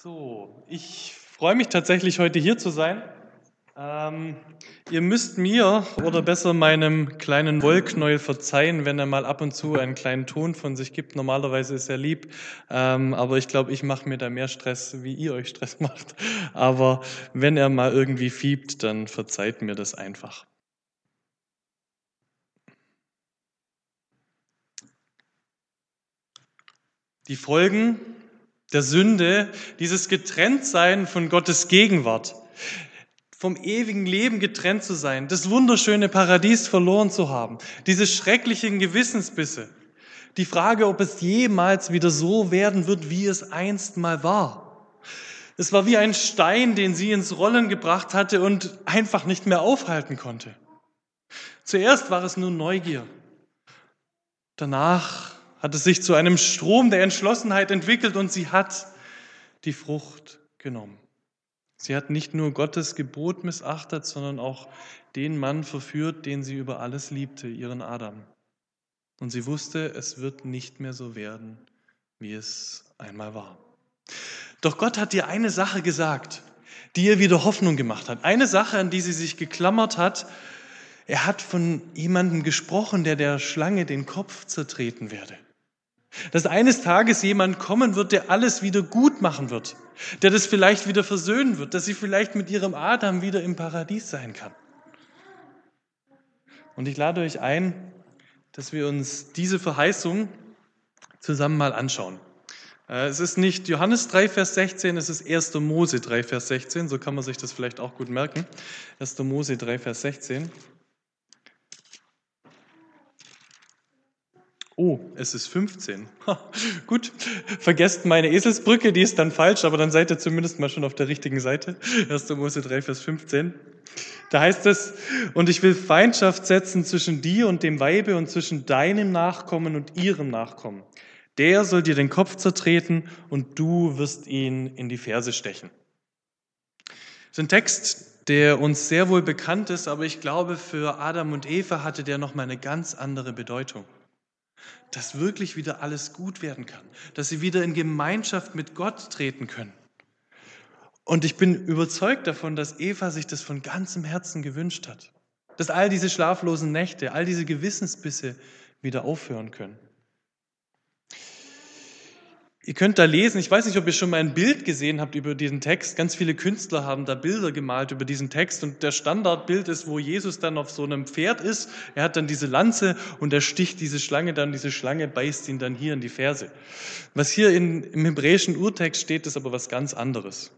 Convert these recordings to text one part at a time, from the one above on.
So, ich freue mich tatsächlich heute hier zu sein. Ähm, ihr müsst mir oder besser meinem kleinen Wollknäuel verzeihen, wenn er mal ab und zu einen kleinen Ton von sich gibt. Normalerweise ist er lieb, ähm, aber ich glaube, ich mache mir da mehr Stress, wie ihr euch Stress macht. Aber wenn er mal irgendwie fiebt, dann verzeiht mir das einfach. Die Folgen der Sünde, dieses Getrenntsein von Gottes Gegenwart, vom ewigen Leben getrennt zu sein, das wunderschöne Paradies verloren zu haben, diese schrecklichen Gewissensbisse, die Frage, ob es jemals wieder so werden wird, wie es einst mal war. Es war wie ein Stein, den sie ins Rollen gebracht hatte und einfach nicht mehr aufhalten konnte. Zuerst war es nur Neugier. Danach hat es sich zu einem Strom der Entschlossenheit entwickelt und sie hat die Frucht genommen. Sie hat nicht nur Gottes Gebot missachtet, sondern auch den Mann verführt, den sie über alles liebte, ihren Adam. Und sie wusste, es wird nicht mehr so werden, wie es einmal war. Doch Gott hat ihr eine Sache gesagt, die ihr wieder Hoffnung gemacht hat. Eine Sache, an die sie sich geklammert hat. Er hat von jemandem gesprochen, der der Schlange den Kopf zertreten werde. Dass eines Tages jemand kommen wird, der alles wieder gut machen wird, der das vielleicht wieder versöhnen wird, dass sie vielleicht mit ihrem Adam wieder im Paradies sein kann. Und ich lade euch ein, dass wir uns diese Verheißung zusammen mal anschauen. Äh, es ist nicht Johannes 3, Vers 16, es ist 1. Mose 3, Vers 16, so kann man sich das vielleicht auch gut merken. 1. Mose 3, Vers 16. Oh, es ist 15. Ha, gut, vergesst meine Eselsbrücke, die ist dann falsch, aber dann seid ihr zumindest mal schon auf der richtigen Seite. 1. Mose 3, Vers 15. Da heißt es, und ich will Feindschaft setzen zwischen dir und dem Weibe und zwischen deinem Nachkommen und ihrem Nachkommen. Der soll dir den Kopf zertreten und du wirst ihn in die Ferse stechen. Das ist ein Text, der uns sehr wohl bekannt ist, aber ich glaube, für Adam und Eva hatte der nochmal eine ganz andere Bedeutung dass wirklich wieder alles gut werden kann, dass sie wieder in Gemeinschaft mit Gott treten können. Und ich bin überzeugt davon, dass Eva sich das von ganzem Herzen gewünscht hat, dass all diese schlaflosen Nächte, all diese Gewissensbisse wieder aufhören können. Ihr könnt da lesen, ich weiß nicht, ob ihr schon mal ein Bild gesehen habt über diesen Text. Ganz viele Künstler haben da Bilder gemalt über diesen Text und der Standardbild ist, wo Jesus dann auf so einem Pferd ist. Er hat dann diese Lanze und er sticht diese Schlange dann, diese Schlange beißt ihn dann hier in die Ferse. Was hier in, im hebräischen Urtext steht, ist aber was ganz anderes.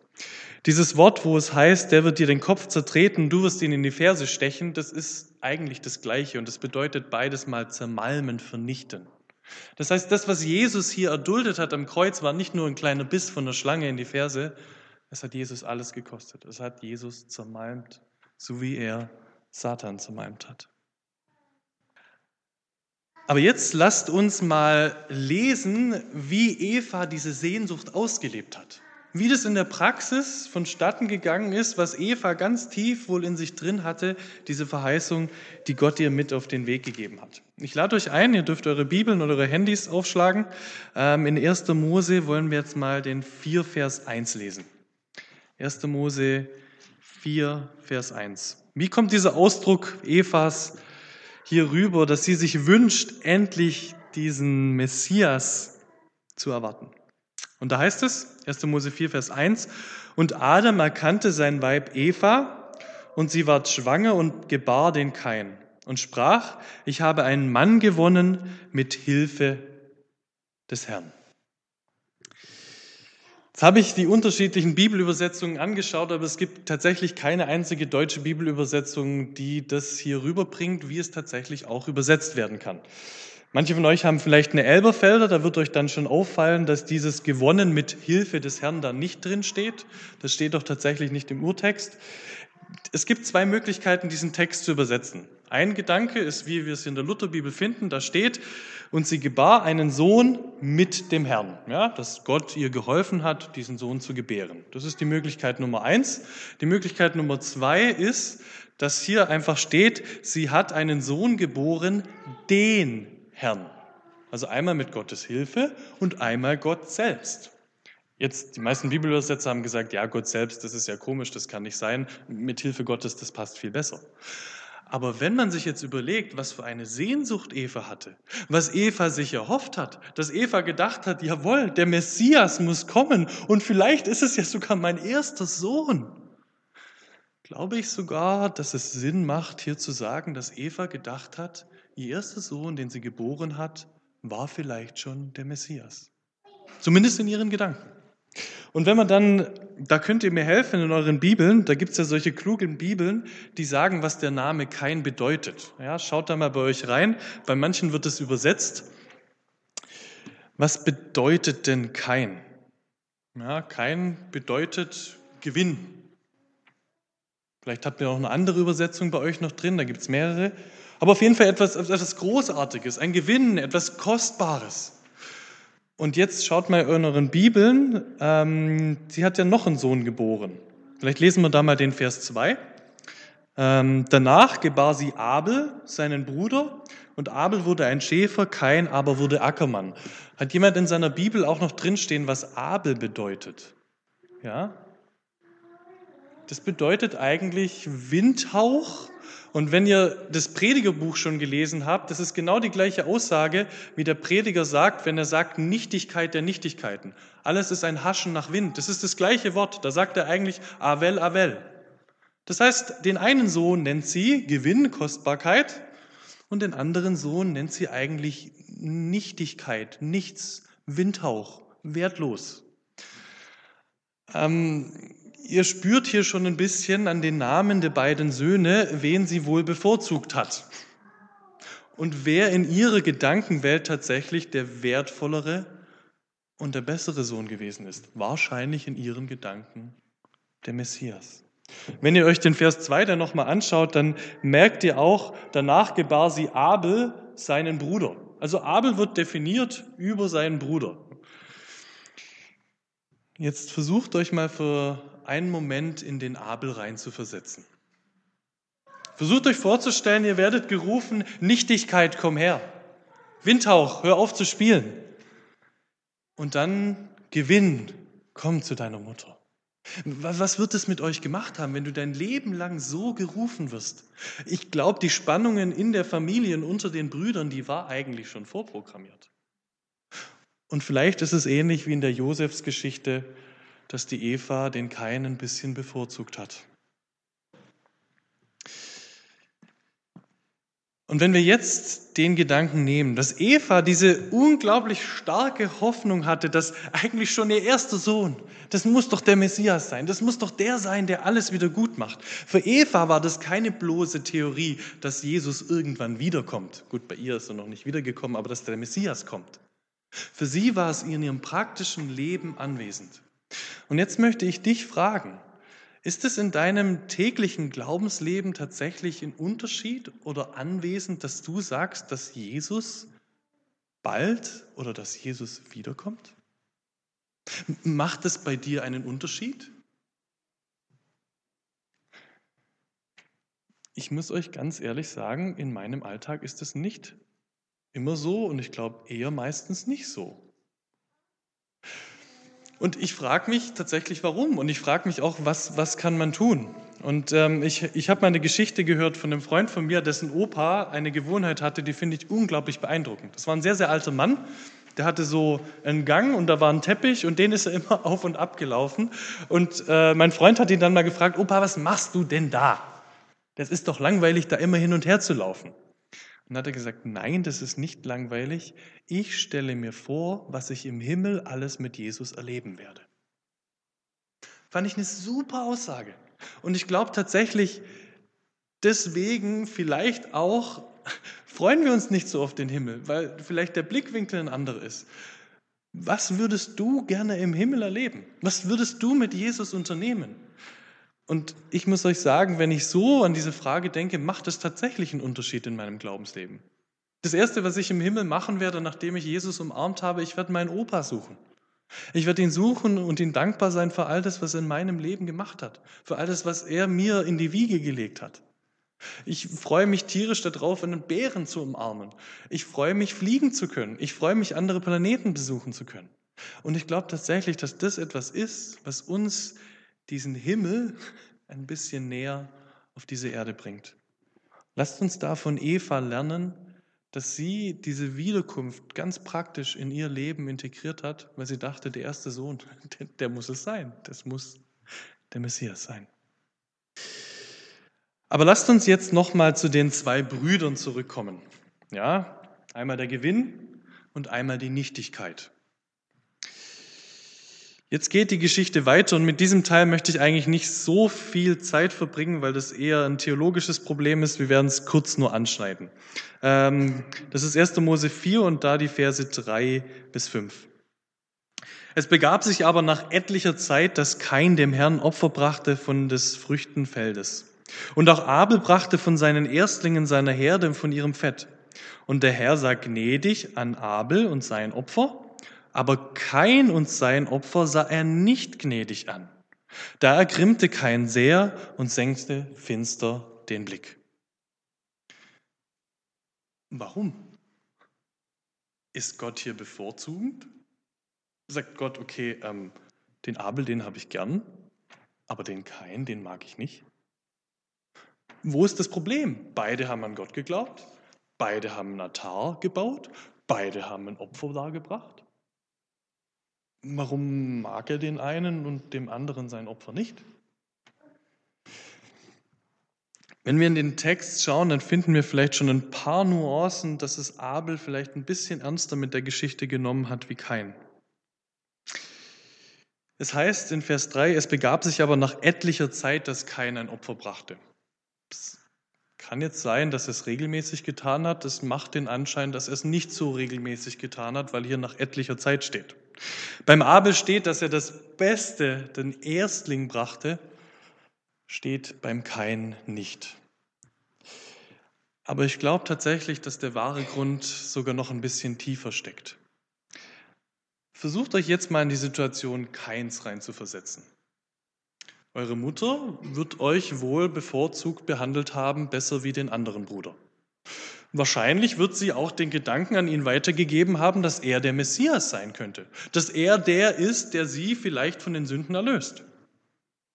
Dieses Wort, wo es heißt, der wird dir den Kopf zertreten, du wirst ihn in die Ferse stechen, das ist eigentlich das Gleiche und das bedeutet beides mal zermalmen, vernichten. Das heißt, das, was Jesus hier erduldet hat am Kreuz, war nicht nur ein kleiner Biss von der Schlange in die Ferse, es hat Jesus alles gekostet. Es hat Jesus zermalmt, so wie er Satan zermalmt hat. Aber jetzt lasst uns mal lesen, wie Eva diese Sehnsucht ausgelebt hat. Wie das in der Praxis vonstatten gegangen ist, was Eva ganz tief wohl in sich drin hatte, diese Verheißung, die Gott ihr mit auf den Weg gegeben hat. Ich lade euch ein, ihr dürft eure Bibeln oder eure Handys aufschlagen. Ähm, in 1. Mose wollen wir jetzt mal den 4 Vers 1 lesen. 1. Mose 4 Vers 1. Wie kommt dieser Ausdruck Evas hier rüber, dass sie sich wünscht, endlich diesen Messias zu erwarten? Und da heißt es, 1. Mose 4, Vers 1, und Adam erkannte sein Weib Eva, und sie ward schwanger und gebar den Kain und sprach, ich habe einen Mann gewonnen mit Hilfe des Herrn. Jetzt habe ich die unterschiedlichen Bibelübersetzungen angeschaut, aber es gibt tatsächlich keine einzige deutsche Bibelübersetzung, die das hier rüberbringt, wie es tatsächlich auch übersetzt werden kann. Manche von euch haben vielleicht eine Elberfelder, da wird euch dann schon auffallen, dass dieses gewonnen mit Hilfe des Herrn da nicht drin steht. Das steht doch tatsächlich nicht im Urtext. Es gibt zwei Möglichkeiten, diesen Text zu übersetzen. Ein Gedanke ist, wie wir es in der Lutherbibel finden, da steht, und sie gebar einen Sohn mit dem Herrn. Ja, dass Gott ihr geholfen hat, diesen Sohn zu gebären. Das ist die Möglichkeit Nummer eins. Die Möglichkeit Nummer zwei ist, dass hier einfach steht, sie hat einen Sohn geboren, den Herrn. Also einmal mit Gottes Hilfe und einmal Gott selbst. Jetzt, die meisten Bibelübersetzer haben gesagt, ja, Gott selbst, das ist ja komisch, das kann nicht sein. Mit Hilfe Gottes, das passt viel besser. Aber wenn man sich jetzt überlegt, was für eine Sehnsucht Eva hatte, was Eva sich erhofft hat, dass Eva gedacht hat, jawohl, der Messias muss kommen und vielleicht ist es ja sogar mein erster Sohn, glaube ich sogar, dass es Sinn macht, hier zu sagen, dass Eva gedacht hat, ihr erster Sohn, den sie geboren hat, war vielleicht schon der Messias. Zumindest in ihren Gedanken. Und wenn man dann, da könnt ihr mir helfen in euren Bibeln, da gibt es ja solche klugen Bibeln, die sagen, was der Name Kain bedeutet. Ja, schaut da mal bei euch rein. Bei manchen wird es übersetzt. Was bedeutet denn Kain? Ja, Kain bedeutet Gewinn. Vielleicht habt ihr auch eine andere Übersetzung bei euch noch drin, da gibt es mehrere. Aber auf jeden Fall etwas, etwas Großartiges, ein Gewinn, etwas Kostbares. Und jetzt schaut mal in euren Bibeln, ähm, sie hat ja noch einen Sohn geboren. Vielleicht lesen wir da mal den Vers 2. Ähm, danach gebar sie Abel, seinen Bruder, und Abel wurde ein Schäfer, Kain aber wurde Ackermann. Hat jemand in seiner Bibel auch noch drinstehen, was Abel bedeutet? Ja? Das bedeutet eigentlich Windhauch und wenn ihr das Predigerbuch schon gelesen habt, das ist genau die gleiche Aussage, wie der Prediger sagt, wenn er sagt Nichtigkeit der Nichtigkeiten. Alles ist ein Haschen nach Wind. Das ist das gleiche Wort. Da sagt er eigentlich Avel, Avel. Das heißt, den einen Sohn nennt sie Gewinn, Kostbarkeit und den anderen Sohn nennt sie eigentlich Nichtigkeit, nichts, Windhauch, wertlos. Ähm, Ihr spürt hier schon ein bisschen an den Namen der beiden Söhne, wen sie wohl bevorzugt hat. Und wer in ihrer Gedankenwelt tatsächlich der wertvollere und der bessere Sohn gewesen ist. Wahrscheinlich in ihren Gedanken der Messias. Wenn ihr euch den Vers 2 dann nochmal anschaut, dann merkt ihr auch, danach gebar sie Abel seinen Bruder. Also Abel wird definiert über seinen Bruder. Jetzt versucht euch mal für einen Moment in den Abel rein zu versetzen. Versucht euch vorzustellen, ihr werdet gerufen, Nichtigkeit, komm her. Windhauch, hör auf zu spielen. Und dann Gewinn, komm zu deiner Mutter. Was wird es mit euch gemacht haben, wenn du dein Leben lang so gerufen wirst? Ich glaube, die Spannungen in der Familie und unter den Brüdern, die war eigentlich schon vorprogrammiert. Und vielleicht ist es ähnlich wie in der Josefsgeschichte, dass die Eva den Kain ein bisschen bevorzugt hat. Und wenn wir jetzt den Gedanken nehmen, dass Eva diese unglaublich starke Hoffnung hatte, dass eigentlich schon ihr erster Sohn, das muss doch der Messias sein, das muss doch der sein, der alles wieder gut macht. Für Eva war das keine bloße Theorie, dass Jesus irgendwann wiederkommt. Gut, bei ihr ist er noch nicht wiedergekommen, aber dass der Messias kommt. Für sie war es in ihrem praktischen Leben anwesend. Und jetzt möchte ich dich fragen, ist es in deinem täglichen Glaubensleben tatsächlich ein Unterschied oder anwesend, dass du sagst, dass Jesus bald oder dass Jesus wiederkommt? Macht es bei dir einen Unterschied? Ich muss euch ganz ehrlich sagen, in meinem Alltag ist es nicht immer so und ich glaube eher meistens nicht so. Und ich frage mich tatsächlich, warum. Und ich frage mich auch, was, was kann man tun? Und ähm, ich, ich habe mal eine Geschichte gehört von einem Freund von mir, dessen Opa eine Gewohnheit hatte, die finde ich unglaublich beeindruckend. Das war ein sehr, sehr alter Mann. Der hatte so einen Gang und da war ein Teppich und den ist er immer auf und ab gelaufen. Und äh, mein Freund hat ihn dann mal gefragt, Opa, was machst du denn da? Das ist doch langweilig, da immer hin und her zu laufen. Und hat er gesagt, nein, das ist nicht langweilig. Ich stelle mir vor, was ich im Himmel alles mit Jesus erleben werde. Fand ich eine super Aussage. Und ich glaube tatsächlich, deswegen vielleicht auch freuen wir uns nicht so auf den Himmel, weil vielleicht der Blickwinkel ein anderer ist. Was würdest du gerne im Himmel erleben? Was würdest du mit Jesus unternehmen? Und ich muss euch sagen, wenn ich so an diese Frage denke, macht es tatsächlich einen Unterschied in meinem Glaubensleben. Das Erste, was ich im Himmel machen werde, nachdem ich Jesus umarmt habe, ich werde meinen Opa suchen. Ich werde ihn suchen und ihn dankbar sein für all das, was er in meinem Leben gemacht hat, für all das, was er mir in die Wiege gelegt hat. Ich freue mich tierisch darauf, einen Bären zu umarmen. Ich freue mich, fliegen zu können. Ich freue mich, andere Planeten besuchen zu können. Und ich glaube tatsächlich, dass das etwas ist, was uns diesen Himmel ein bisschen näher auf diese Erde bringt. Lasst uns da von Eva lernen, dass sie diese Wiederkunft ganz praktisch in ihr Leben integriert hat, weil sie dachte, der erste Sohn, der, der muss es sein, das muss der Messias sein. Aber lasst uns jetzt nochmal zu den zwei Brüdern zurückkommen. Ja, einmal der Gewinn und einmal die Nichtigkeit. Jetzt geht die Geschichte weiter und mit diesem Teil möchte ich eigentlich nicht so viel Zeit verbringen, weil das eher ein theologisches Problem ist. Wir werden es kurz nur anschneiden. Ähm, das ist 1. Mose 4 und da die Verse 3 bis 5. Es begab sich aber nach etlicher Zeit, dass Kain dem Herrn Opfer brachte von des Früchtenfeldes. Und auch Abel brachte von seinen Erstlingen seiner Herde von ihrem Fett. Und der Herr sah gnädig an Abel und sein Opfer aber Kain und sein Opfer sah er nicht gnädig an. Da ergrimmte Kain sehr und senkte finster den Blick. Warum? Ist Gott hier bevorzugend? Sagt Gott, okay, ähm, den Abel, den habe ich gern, aber den Kain, den mag ich nicht? Wo ist das Problem? Beide haben an Gott geglaubt, beide haben einen Altar gebaut, beide haben ein Opfer dargebracht. Warum mag er den einen und dem anderen sein Opfer nicht? Wenn wir in den Text schauen, dann finden wir vielleicht schon ein paar Nuancen, dass es Abel vielleicht ein bisschen ernster mit der Geschichte genommen hat wie Kain. Es heißt in Vers 3, es begab sich aber nach etlicher Zeit, dass Kain ein Opfer brachte. Es kann jetzt sein, dass er es regelmäßig getan hat. Das macht den Anschein, dass er es nicht so regelmäßig getan hat, weil hier nach etlicher Zeit steht. Beim Abel steht, dass er das Beste, den Erstling brachte, steht beim Kain nicht. Aber ich glaube tatsächlich, dass der wahre Grund sogar noch ein bisschen tiefer steckt. Versucht euch jetzt mal in die Situation Kains reinzuversetzen. Eure Mutter wird euch wohl bevorzugt behandelt haben, besser wie den anderen Bruder. Wahrscheinlich wird sie auch den Gedanken an ihn weitergegeben haben, dass er der Messias sein könnte, dass er der ist, der sie vielleicht von den Sünden erlöst.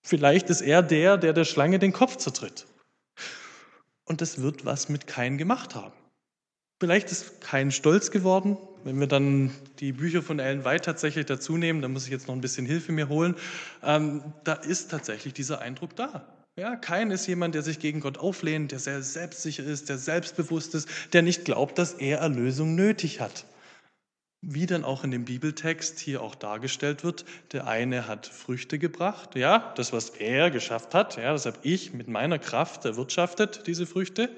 Vielleicht ist er der, der der Schlange den Kopf zertritt. Und das wird was mit Kain gemacht haben. Vielleicht ist Kain stolz geworden, wenn wir dann die Bücher von Ellen White tatsächlich dazu nehmen, da muss ich jetzt noch ein bisschen Hilfe mir holen, ähm, da ist tatsächlich dieser Eindruck da. Ja, kein ist jemand, der sich gegen Gott auflehnt, der sehr selbstsicher ist, der selbstbewusst ist, der nicht glaubt, dass er Erlösung nötig hat. Wie dann auch in dem Bibeltext hier auch dargestellt wird, der eine hat Früchte gebracht, ja, das, was er geschafft hat, ja, das habe ich mit meiner Kraft erwirtschaftet, diese Früchte,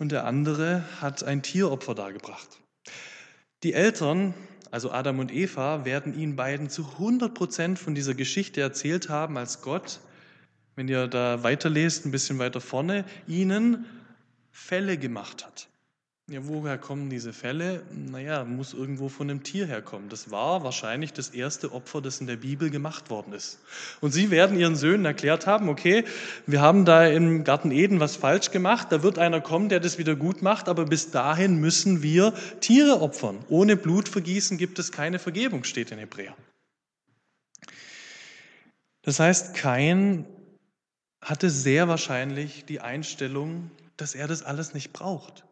und der andere hat ein Tieropfer dargebracht. Die Eltern, also Adam und Eva, werden ihnen beiden zu 100 Prozent von dieser Geschichte erzählt haben, als Gott wenn ihr da weiterlest, ein bisschen weiter vorne, ihnen Fälle gemacht hat. Ja, woher kommen diese Fälle? Naja, muss irgendwo von einem Tier herkommen. Das war wahrscheinlich das erste Opfer, das in der Bibel gemacht worden ist. Und sie werden ihren Söhnen erklärt haben, okay, wir haben da im Garten Eden was falsch gemacht, da wird einer kommen, der das wieder gut macht, aber bis dahin müssen wir Tiere opfern. Ohne Blutvergießen gibt es keine Vergebung, steht in Hebräer. Das heißt, kein hatte sehr wahrscheinlich die Einstellung, dass er das alles nicht braucht,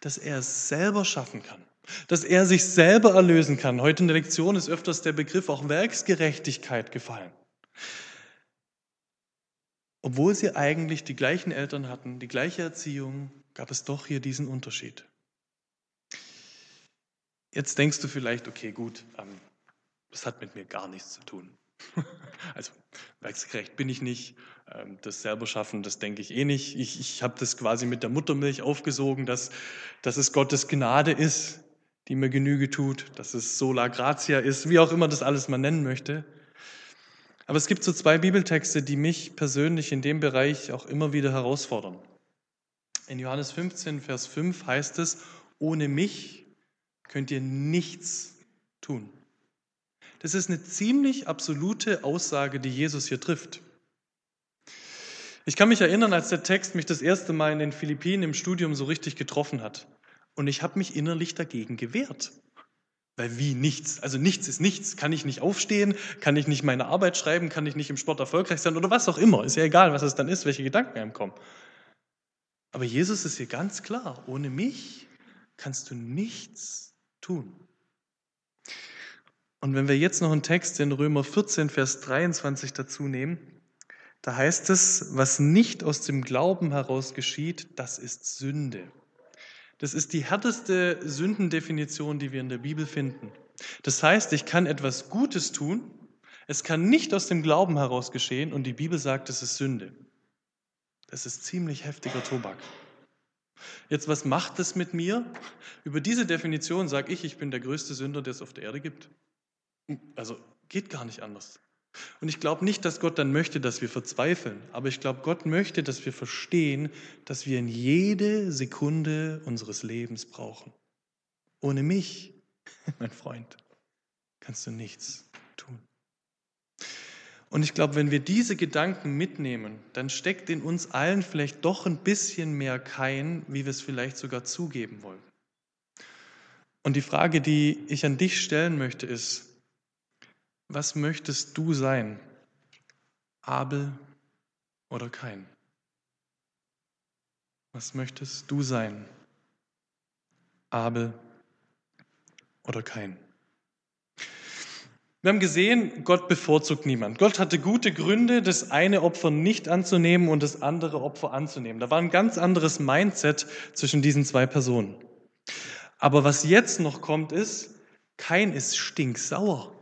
dass er es selber schaffen kann, dass er sich selber erlösen kann. Heute in der Lektion ist öfters der Begriff auch Werksgerechtigkeit gefallen. Obwohl sie eigentlich die gleichen Eltern hatten, die gleiche Erziehung, gab es doch hier diesen Unterschied. Jetzt denkst du vielleicht, okay, gut, ähm, das hat mit mir gar nichts zu tun. Also werksgerecht bin ich nicht. Ähm, das selber schaffen, das denke ich eh nicht. Ich, ich habe das quasi mit der Muttermilch aufgesogen, dass, dass es Gottes Gnade ist, die mir Genüge tut, dass es sola gratia ist, wie auch immer das alles man nennen möchte. Aber es gibt so zwei Bibeltexte, die mich persönlich in dem Bereich auch immer wieder herausfordern. In Johannes 15, Vers 5 heißt es, ohne mich könnt ihr nichts tun. Das ist eine ziemlich absolute Aussage, die Jesus hier trifft. Ich kann mich erinnern, als der Text mich das erste Mal in den Philippinen im Studium so richtig getroffen hat. Und ich habe mich innerlich dagegen gewehrt. Weil wie nichts? Also nichts ist nichts. Kann ich nicht aufstehen? Kann ich nicht meine Arbeit schreiben? Kann ich nicht im Sport erfolgreich sein? Oder was auch immer. Ist ja egal, was es dann ist, welche Gedanken einem kommen. Aber Jesus ist hier ganz klar. Ohne mich kannst du nichts tun. Und wenn wir jetzt noch einen Text in Römer 14, Vers 23 dazu nehmen, da heißt es, was nicht aus dem Glauben heraus geschieht, das ist Sünde. Das ist die härteste Sündendefinition, die wir in der Bibel finden. Das heißt, ich kann etwas Gutes tun, es kann nicht aus dem Glauben heraus geschehen und die Bibel sagt, es ist Sünde. Das ist ziemlich heftiger Tobak. Jetzt, was macht das mit mir? Über diese Definition sage ich, ich bin der größte Sünder, der es auf der Erde gibt. Also geht gar nicht anders. Und ich glaube nicht, dass Gott dann möchte, dass wir verzweifeln, aber ich glaube, Gott möchte, dass wir verstehen, dass wir in jede Sekunde unseres Lebens brauchen. Ohne mich, mein Freund, kannst du nichts tun. Und ich glaube, wenn wir diese Gedanken mitnehmen, dann steckt in uns allen vielleicht doch ein bisschen mehr Kein, wie wir es vielleicht sogar zugeben wollen. Und die Frage, die ich an dich stellen möchte, ist, was möchtest du sein? Abel oder Kain? Was möchtest du sein? Abel oder Kain? Wir haben gesehen, Gott bevorzugt niemand. Gott hatte gute Gründe, das eine Opfer nicht anzunehmen und das andere Opfer anzunehmen. Da war ein ganz anderes Mindset zwischen diesen zwei Personen. Aber was jetzt noch kommt, ist, Kain ist stinksauer.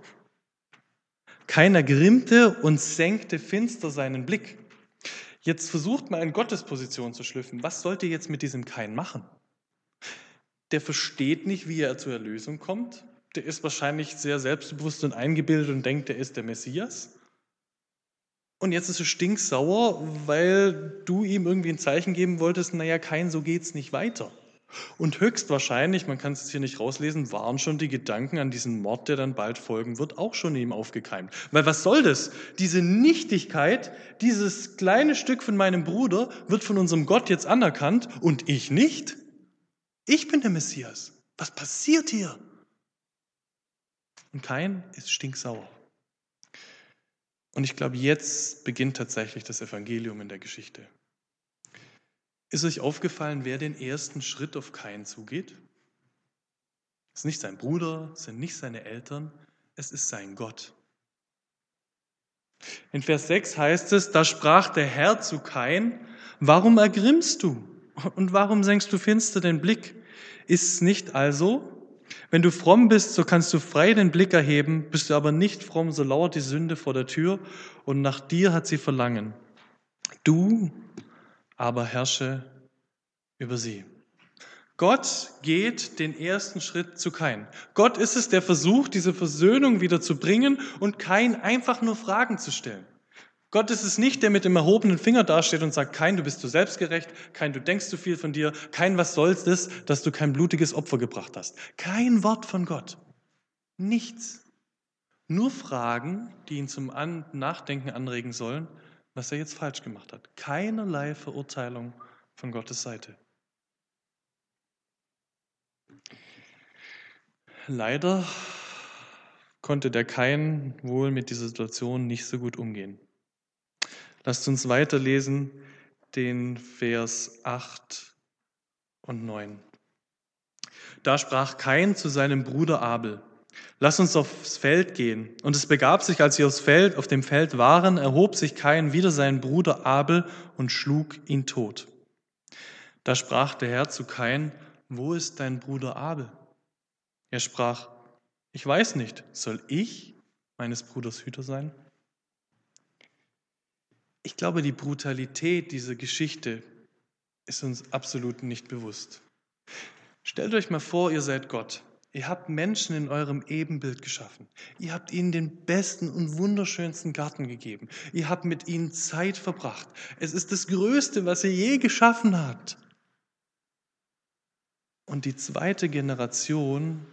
Keiner grimmte und senkte finster seinen Blick. Jetzt versucht man in Gottes Position zu schlüpfen. Was sollte jetzt mit diesem Kain machen? Der versteht nicht, wie er zur Erlösung kommt. Der ist wahrscheinlich sehr selbstbewusst und eingebildet und denkt, er ist der Messias. Und jetzt ist er stinksauer, weil du ihm irgendwie ein Zeichen geben wolltest, naja, kein, so geht's nicht weiter. Und höchstwahrscheinlich, man kann es hier nicht rauslesen, waren schon die Gedanken an diesen Mord, der dann bald folgen wird, auch schon in ihm aufgekeimt. Weil was soll das? Diese Nichtigkeit, dieses kleine Stück von meinem Bruder wird von unserem Gott jetzt anerkannt und ich nicht? Ich bin der Messias. Was passiert hier? Und kein ist stinksauer. Und ich glaube, jetzt beginnt tatsächlich das Evangelium in der Geschichte. Ist euch aufgefallen, wer den ersten Schritt auf Kain zugeht? Es ist nicht sein Bruder, es sind nicht seine Eltern, es ist sein Gott. In Vers 6 heißt es, da sprach der Herr zu Kain, warum ergrimmst du und warum senkst du finster den Blick? Ist es nicht also, wenn du fromm bist, so kannst du frei den Blick erheben, bist du aber nicht fromm, so lauert die Sünde vor der Tür und nach dir hat sie Verlangen. Du aber herrsche über sie. Gott geht den ersten Schritt zu Kain. Gott ist es, der versucht, diese Versöhnung wieder zu bringen und Kain einfach nur Fragen zu stellen. Gott ist es nicht, der mit dem erhobenen Finger dasteht und sagt, Kain, du bist zu selbstgerecht, Kain, du denkst zu viel von dir, Kain, was soll's das, dass du kein blutiges Opfer gebracht hast. Kein Wort von Gott. Nichts. Nur Fragen, die ihn zum Nachdenken anregen sollen was er jetzt falsch gemacht hat. Keinerlei Verurteilung von Gottes Seite. Leider konnte der Kain wohl mit dieser Situation nicht so gut umgehen. Lasst uns weiterlesen den Vers 8 und 9. Da sprach Kain zu seinem Bruder Abel, Lass uns aufs Feld gehen. Und es begab sich, als sie aufs Feld, auf dem Feld waren, erhob sich Kain wieder seinen Bruder Abel und schlug ihn tot. Da sprach der Herr zu Kain, wo ist dein Bruder Abel? Er sprach, ich weiß nicht, soll ich meines Bruders Hüter sein? Ich glaube, die Brutalität dieser Geschichte ist uns absolut nicht bewusst. Stellt euch mal vor, ihr seid Gott Ihr habt Menschen in eurem Ebenbild geschaffen. Ihr habt ihnen den besten und wunderschönsten Garten gegeben. Ihr habt mit ihnen Zeit verbracht. Es ist das Größte, was ihr je geschaffen habt. Und die zweite Generation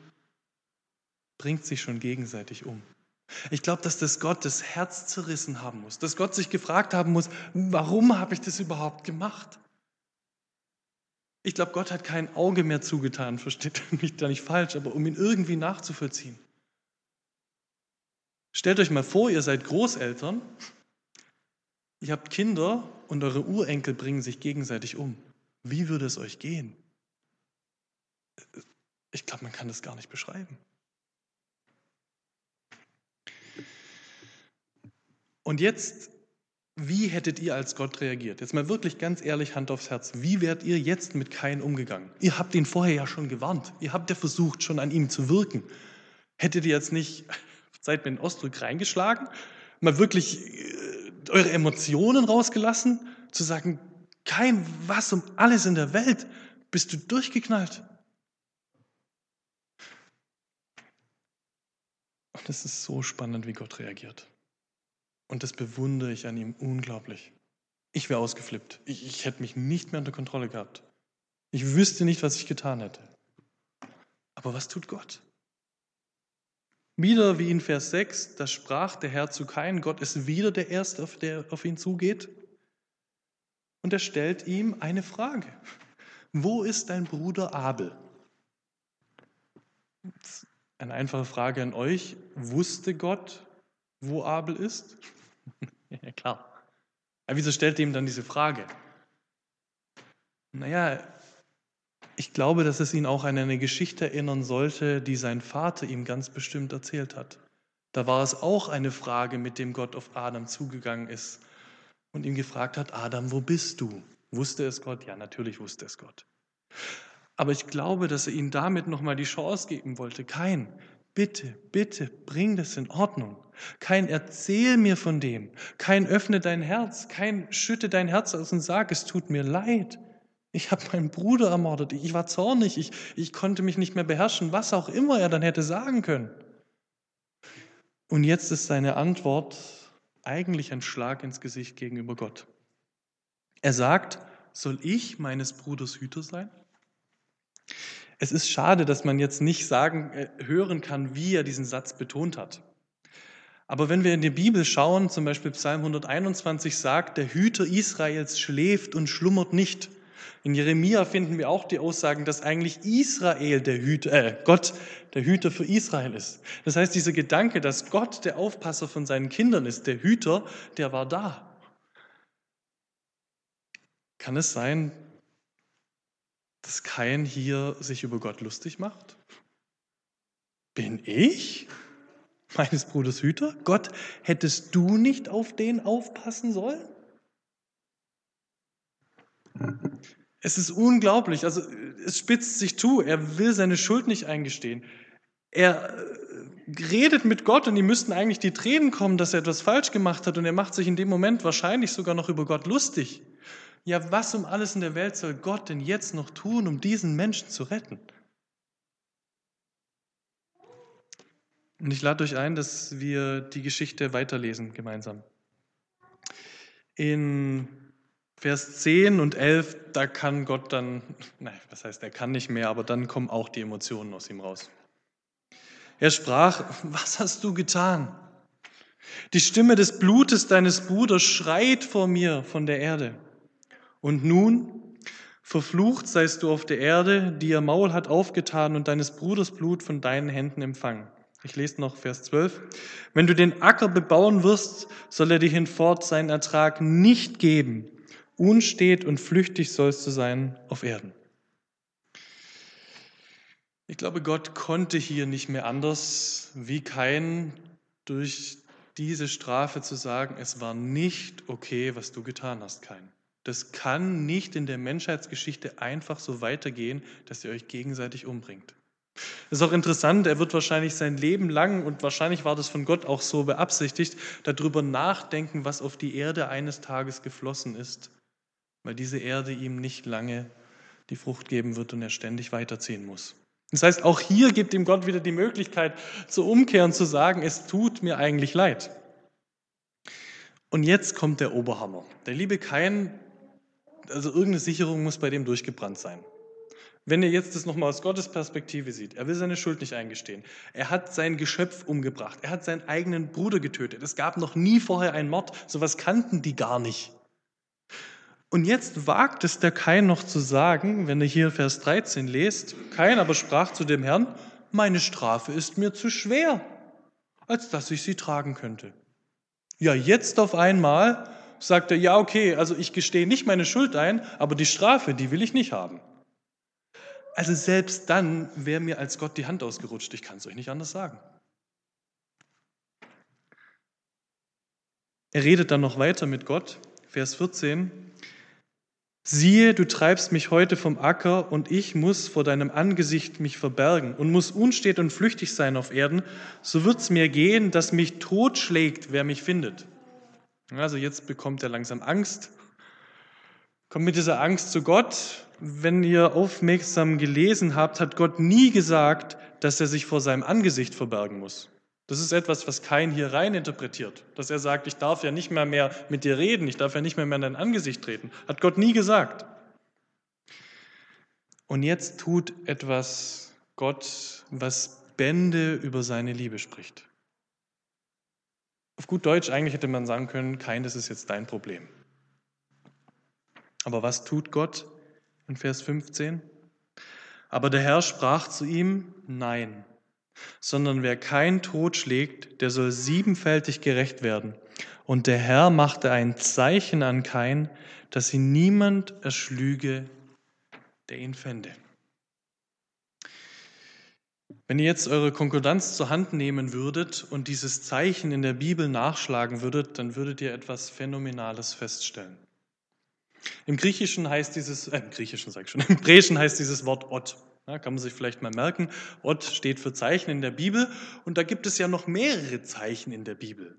bringt sich schon gegenseitig um. Ich glaube, dass das Gott das Herz zerrissen haben muss, dass Gott sich gefragt haben muss, warum habe ich das überhaupt gemacht? Ich glaube, Gott hat kein Auge mehr zugetan, versteht mich da nicht falsch, aber um ihn irgendwie nachzuvollziehen. Stellt euch mal vor, ihr seid Großeltern, ihr habt Kinder und eure Urenkel bringen sich gegenseitig um. Wie würde es euch gehen? Ich glaube, man kann das gar nicht beschreiben. Und jetzt, wie hättet ihr als Gott reagiert? Jetzt mal wirklich ganz ehrlich, Hand aufs Herz. Wie wärt ihr jetzt mit Kain umgegangen? Ihr habt ihn vorher ja schon gewarnt. Ihr habt ja versucht, schon an ihm zu wirken. Hättet ihr jetzt nicht, seid mit dem Ausdruck reingeschlagen, mal wirklich äh, eure Emotionen rausgelassen, zu sagen, kein was um alles in der Welt, bist du durchgeknallt? Und es ist so spannend, wie Gott reagiert. Und das bewundere ich an ihm unglaublich. Ich wäre ausgeflippt. Ich, ich hätte mich nicht mehr unter Kontrolle gehabt. Ich wüsste nicht, was ich getan hätte. Aber was tut Gott? Wieder wie in Vers 6, da sprach der Herr zu Kain, Gott ist wieder der Erste, der auf ihn zugeht. Und er stellt ihm eine Frage. Wo ist dein Bruder Abel? Eine einfache Frage an euch. Wusste Gott, wo Abel ist? ja, klar. Aber wieso stellt er ihm dann diese Frage? Naja, ich glaube, dass es ihn auch an eine Geschichte erinnern sollte, die sein Vater ihm ganz bestimmt erzählt hat. Da war es auch eine Frage, mit dem Gott auf Adam zugegangen ist und ihn gefragt hat, Adam, wo bist du? Wusste es Gott? Ja, natürlich wusste es Gott. Aber ich glaube, dass er ihm damit nochmal die Chance geben wollte. Kein, bitte, bitte, bring das in Ordnung. Kein erzähl mir von dem. Kein öffne dein Herz. Kein schütte dein Herz aus und sag, es tut mir leid. Ich habe meinen Bruder ermordet. Ich war zornig. Ich, ich konnte mich nicht mehr beherrschen. Was auch immer er dann hätte sagen können. Und jetzt ist seine Antwort eigentlich ein Schlag ins Gesicht gegenüber Gott. Er sagt, soll ich meines Bruders Hüter sein? Es ist schade, dass man jetzt nicht sagen, äh, hören kann, wie er diesen Satz betont hat. Aber wenn wir in die Bibel schauen, zum Beispiel Psalm 121 sagt, der Hüter Israels schläft und schlummert nicht. In Jeremia finden wir auch die Aussagen, dass eigentlich Israel der Hüter, äh, Gott der Hüter für Israel ist. Das heißt, dieser Gedanke, dass Gott der Aufpasser von seinen Kindern ist, der Hüter, der war da. Kann es sein, dass kein hier sich über Gott lustig macht? Bin ich meines Bruders Hüter? Gott, hättest du nicht auf den aufpassen sollen? Es ist unglaublich. Also es spitzt sich zu. Er will seine Schuld nicht eingestehen. Er äh, redet mit Gott und ihm müssten eigentlich die Tränen kommen, dass er etwas falsch gemacht hat und er macht sich in dem Moment wahrscheinlich sogar noch über Gott lustig. Ja, was um alles in der Welt soll Gott denn jetzt noch tun, um diesen Menschen zu retten? Und ich lade euch ein, dass wir die Geschichte weiterlesen gemeinsam. In Vers 10 und 11, da kann Gott dann, nein, was heißt, er kann nicht mehr, aber dann kommen auch die Emotionen aus ihm raus. Er sprach, was hast du getan? Die Stimme des Blutes deines Bruders schreit vor mir von der Erde. Und nun, verflucht seist du auf der Erde, die ihr Maul hat aufgetan und deines Bruders Blut von deinen Händen empfangen. Ich lese noch Vers 12. Wenn du den Acker bebauen wirst, soll er dir hinfort seinen Ertrag nicht geben. Unstet und flüchtig sollst du sein auf Erden. Ich glaube, Gott konnte hier nicht mehr anders, wie kein durch diese Strafe zu sagen, es war nicht okay, was du getan hast, kein. Das kann nicht in der Menschheitsgeschichte einfach so weitergehen, dass ihr euch gegenseitig umbringt. Das ist auch interessant, er wird wahrscheinlich sein Leben lang, und wahrscheinlich war das von Gott auch so beabsichtigt, darüber nachdenken, was auf die Erde eines Tages geflossen ist, weil diese Erde ihm nicht lange die Frucht geben wird und er ständig weiterziehen muss. Das heißt, auch hier gibt ihm Gott wieder die Möglichkeit zu umkehren, zu sagen, es tut mir eigentlich leid. Und jetzt kommt der Oberhammer. Der liebe Kain also irgendeine Sicherung muss bei dem durchgebrannt sein. Wenn ihr jetzt das nochmal aus Gottes Perspektive sieht, er will seine Schuld nicht eingestehen. Er hat sein Geschöpf umgebracht. Er hat seinen eigenen Bruder getötet. Es gab noch nie vorher einen Mord. Sowas kannten die gar nicht. Und jetzt wagt es der Kain noch zu sagen, wenn ihr hier Vers 13 lest, Kain aber sprach zu dem Herrn, meine Strafe ist mir zu schwer, als dass ich sie tragen könnte. Ja, jetzt auf einmal sagt er, ja, okay, also ich gestehe nicht meine Schuld ein, aber die Strafe, die will ich nicht haben. Also selbst dann wäre mir als Gott die Hand ausgerutscht, ich kann es euch nicht anders sagen. Er redet dann noch weiter mit Gott, Vers 14. Siehe, du treibst mich heute vom Acker und ich muss vor deinem Angesicht mich verbergen und muss unstet und flüchtig sein auf Erden, so wird's mir gehen, dass mich totschlägt, wer mich findet. Also jetzt bekommt er langsam Angst, kommt mit dieser Angst zu Gott. Wenn ihr aufmerksam gelesen habt, hat Gott nie gesagt, dass er sich vor seinem Angesicht verbergen muss. Das ist etwas, was kein hier rein interpretiert. Dass er sagt, ich darf ja nicht mehr, mehr mit dir reden, ich darf ja nicht mehr, mehr in dein Angesicht treten. Hat Gott nie gesagt. Und jetzt tut etwas Gott, was Bände über seine Liebe spricht. Auf gut Deutsch eigentlich hätte man sagen können, kein, das ist jetzt dein Problem. Aber was tut Gott in Vers 15? Aber der Herr sprach zu ihm, nein, sondern wer kein Tod schlägt, der soll siebenfältig gerecht werden. Und der Herr machte ein Zeichen an Kain, dass ihn niemand erschlüge, der ihn fände. Wenn ihr jetzt eure Konkordanz zur Hand nehmen würdet und dieses Zeichen in der Bibel nachschlagen würdet, dann würdet ihr etwas Phänomenales feststellen. Im Griechischen heißt dieses, äh, im Griechischen sage ich schon, im Hebräischen heißt dieses Wort Ot. Ja, kann man sich vielleicht mal merken. Ot steht für Zeichen in der Bibel und da gibt es ja noch mehrere Zeichen in der Bibel.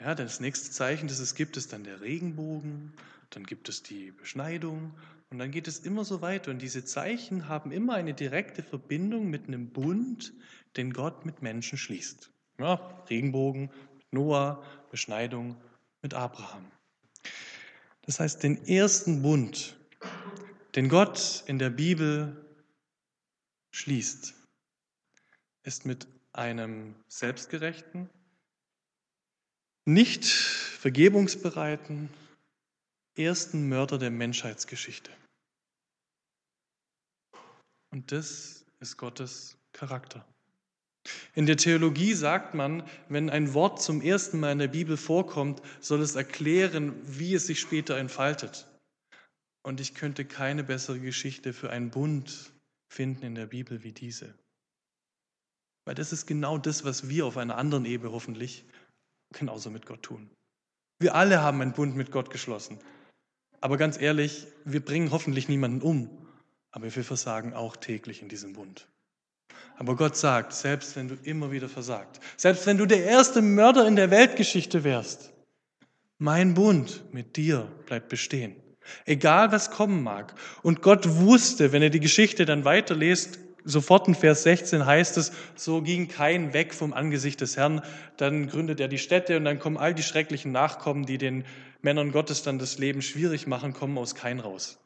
Ja, das nächste Zeichen, das es gibt, ist dann der Regenbogen, dann gibt es die Beschneidung und dann geht es immer so weiter. Und diese Zeichen haben immer eine direkte Verbindung mit einem Bund, den Gott mit Menschen schließt. Ja, Regenbogen mit Noah, Beschneidung mit Abraham. Das heißt, den ersten Bund, den Gott in der Bibel schließt, ist mit einem selbstgerechten, nicht vergebungsbereiten ersten Mörder der Menschheitsgeschichte. Und das ist Gottes Charakter. In der Theologie sagt man, wenn ein Wort zum ersten Mal in der Bibel vorkommt, soll es erklären, wie es sich später entfaltet. Und ich könnte keine bessere Geschichte für einen Bund finden in der Bibel wie diese. Weil das ist genau das, was wir auf einer anderen Ebene hoffentlich genauso mit Gott tun. Wir alle haben einen Bund mit Gott geschlossen. Aber ganz ehrlich, wir bringen hoffentlich niemanden um, aber wir versagen auch täglich in diesem Bund. Aber Gott sagt, selbst wenn du immer wieder versagt, selbst wenn du der erste Mörder in der Weltgeschichte wärst, mein Bund mit dir bleibt bestehen. Egal was kommen mag. Und Gott wusste, wenn er die Geschichte dann weiterlest, sofort in Vers 16 heißt es, so ging kein weg vom Angesicht des Herrn. Dann gründet er die Städte und dann kommen all die schrecklichen Nachkommen, die den Männern Gottes dann das Leben schwierig machen, kommen aus Kain raus.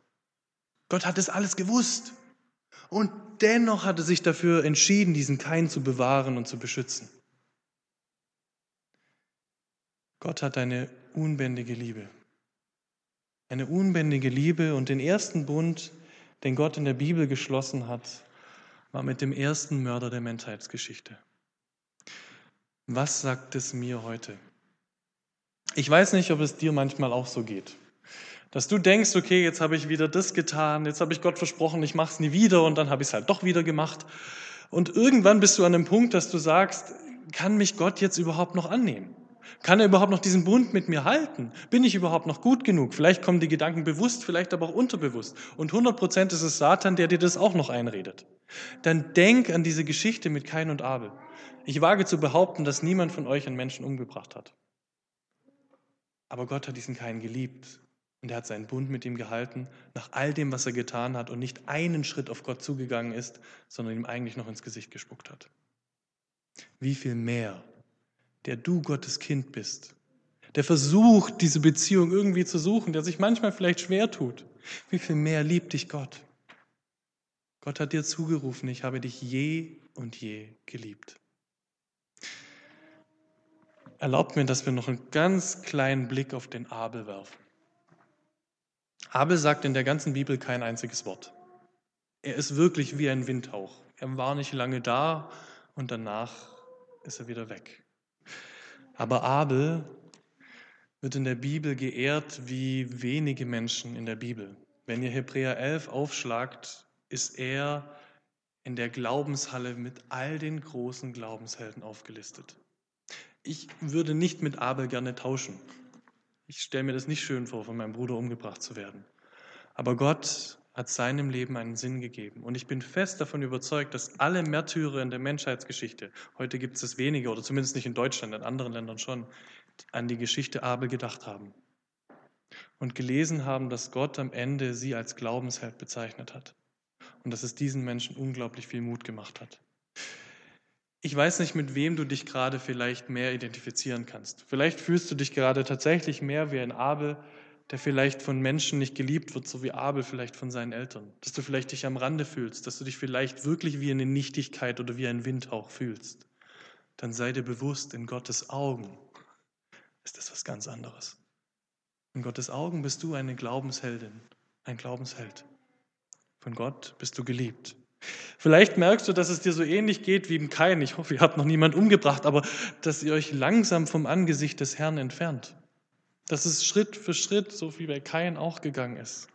Gott hat es alles gewusst. Und dennoch hat er sich dafür entschieden, diesen Kain zu bewahren und zu beschützen. Gott hat eine unbändige Liebe. Eine unbändige Liebe und den ersten Bund, den Gott in der Bibel geschlossen hat, war mit dem ersten Mörder der Menschheitsgeschichte. Was sagt es mir heute? Ich weiß nicht, ob es dir manchmal auch so geht. Dass du denkst, okay, jetzt habe ich wieder das getan, jetzt habe ich Gott versprochen, ich mache es nie wieder und dann habe ich es halt doch wieder gemacht. Und irgendwann bist du an einem Punkt, dass du sagst, kann mich Gott jetzt überhaupt noch annehmen? Kann er überhaupt noch diesen Bund mit mir halten? Bin ich überhaupt noch gut genug? Vielleicht kommen die Gedanken bewusst, vielleicht aber auch unterbewusst. Und 100 Prozent ist es Satan, der dir das auch noch einredet. Dann denk an diese Geschichte mit Kain und Abel. Ich wage zu behaupten, dass niemand von euch einen Menschen umgebracht hat. Aber Gott hat diesen Kain geliebt und er hat seinen Bund mit ihm gehalten, nach all dem, was er getan hat und nicht einen Schritt auf Gott zugegangen ist, sondern ihm eigentlich noch ins Gesicht gespuckt hat. Wie viel mehr, der du Gottes Kind bist, der versucht, diese Beziehung irgendwie zu suchen, der sich manchmal vielleicht schwer tut, wie viel mehr liebt dich Gott? Gott hat dir zugerufen, ich habe dich je und je geliebt. Erlaubt mir, dass wir noch einen ganz kleinen Blick auf den Abel werfen. Abel sagt in der ganzen Bibel kein einziges Wort. Er ist wirklich wie ein Windhauch. Er war nicht lange da und danach ist er wieder weg. Aber Abel wird in der Bibel geehrt wie wenige Menschen in der Bibel. Wenn ihr Hebräer 11 aufschlagt, ist er in der Glaubenshalle mit all den großen Glaubenshelden aufgelistet. Ich würde nicht mit Abel gerne tauschen. Ich stelle mir das nicht schön vor, von meinem Bruder umgebracht zu werden. Aber Gott hat seinem Leben einen Sinn gegeben. Und ich bin fest davon überzeugt, dass alle Märtyrer in der Menschheitsgeschichte, heute gibt es es weniger, oder zumindest nicht in Deutschland, in anderen Ländern schon, an die Geschichte Abel gedacht haben. Und gelesen haben, dass Gott am Ende sie als Glaubensheld bezeichnet hat. Und dass es diesen Menschen unglaublich viel Mut gemacht hat. Ich weiß nicht, mit wem du dich gerade vielleicht mehr identifizieren kannst. Vielleicht fühlst du dich gerade tatsächlich mehr wie ein Abel, der vielleicht von Menschen nicht geliebt wird, so wie Abel vielleicht von seinen Eltern. Dass du vielleicht dich am Rande fühlst, dass du dich vielleicht wirklich wie eine Nichtigkeit oder wie ein Windhauch fühlst. Dann sei dir bewusst, in Gottes Augen ist das was ganz anderes. In Gottes Augen bist du eine Glaubensheldin, ein Glaubensheld. Von Gott bist du geliebt. Vielleicht merkst du, dass es dir so ähnlich geht wie im Kain. Ich hoffe, ihr habt noch niemand umgebracht, aber dass ihr euch langsam vom Angesicht des Herrn entfernt. Dass es Schritt für Schritt, so wie bei Kain auch gegangen ist.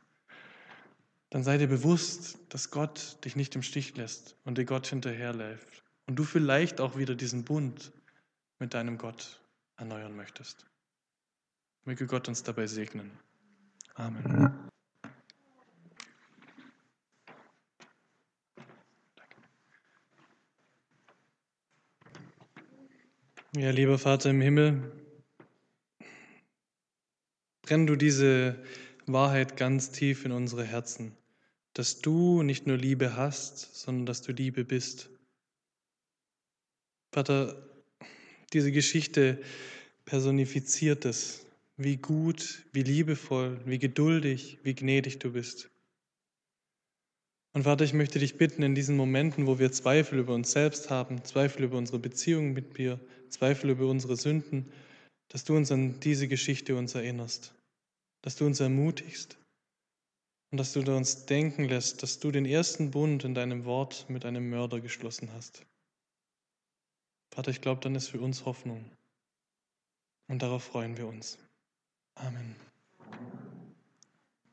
Dann sei dir bewusst, dass Gott dich nicht im Stich lässt und dir Gott hinterherläuft. Und du vielleicht auch wieder diesen Bund mit deinem Gott erneuern möchtest. Möge Gott uns dabei segnen. Amen. Ja, lieber Vater im Himmel, Brenn du diese Wahrheit ganz tief in unsere Herzen, dass du nicht nur Liebe hast, sondern dass du Liebe bist. Vater, diese Geschichte personifiziert es, wie gut, wie liebevoll, wie geduldig, wie gnädig du bist. Und Vater, ich möchte dich bitten, in diesen Momenten, wo wir Zweifel über uns selbst haben, Zweifel über unsere Beziehung mit dir, Zweifel über unsere Sünden, dass du uns an diese Geschichte uns erinnerst dass du uns ermutigst und dass du uns denken lässt, dass du den ersten Bund in deinem Wort mit einem Mörder geschlossen hast. Vater, ich glaube, dann ist für uns Hoffnung. Und darauf freuen wir uns. Amen.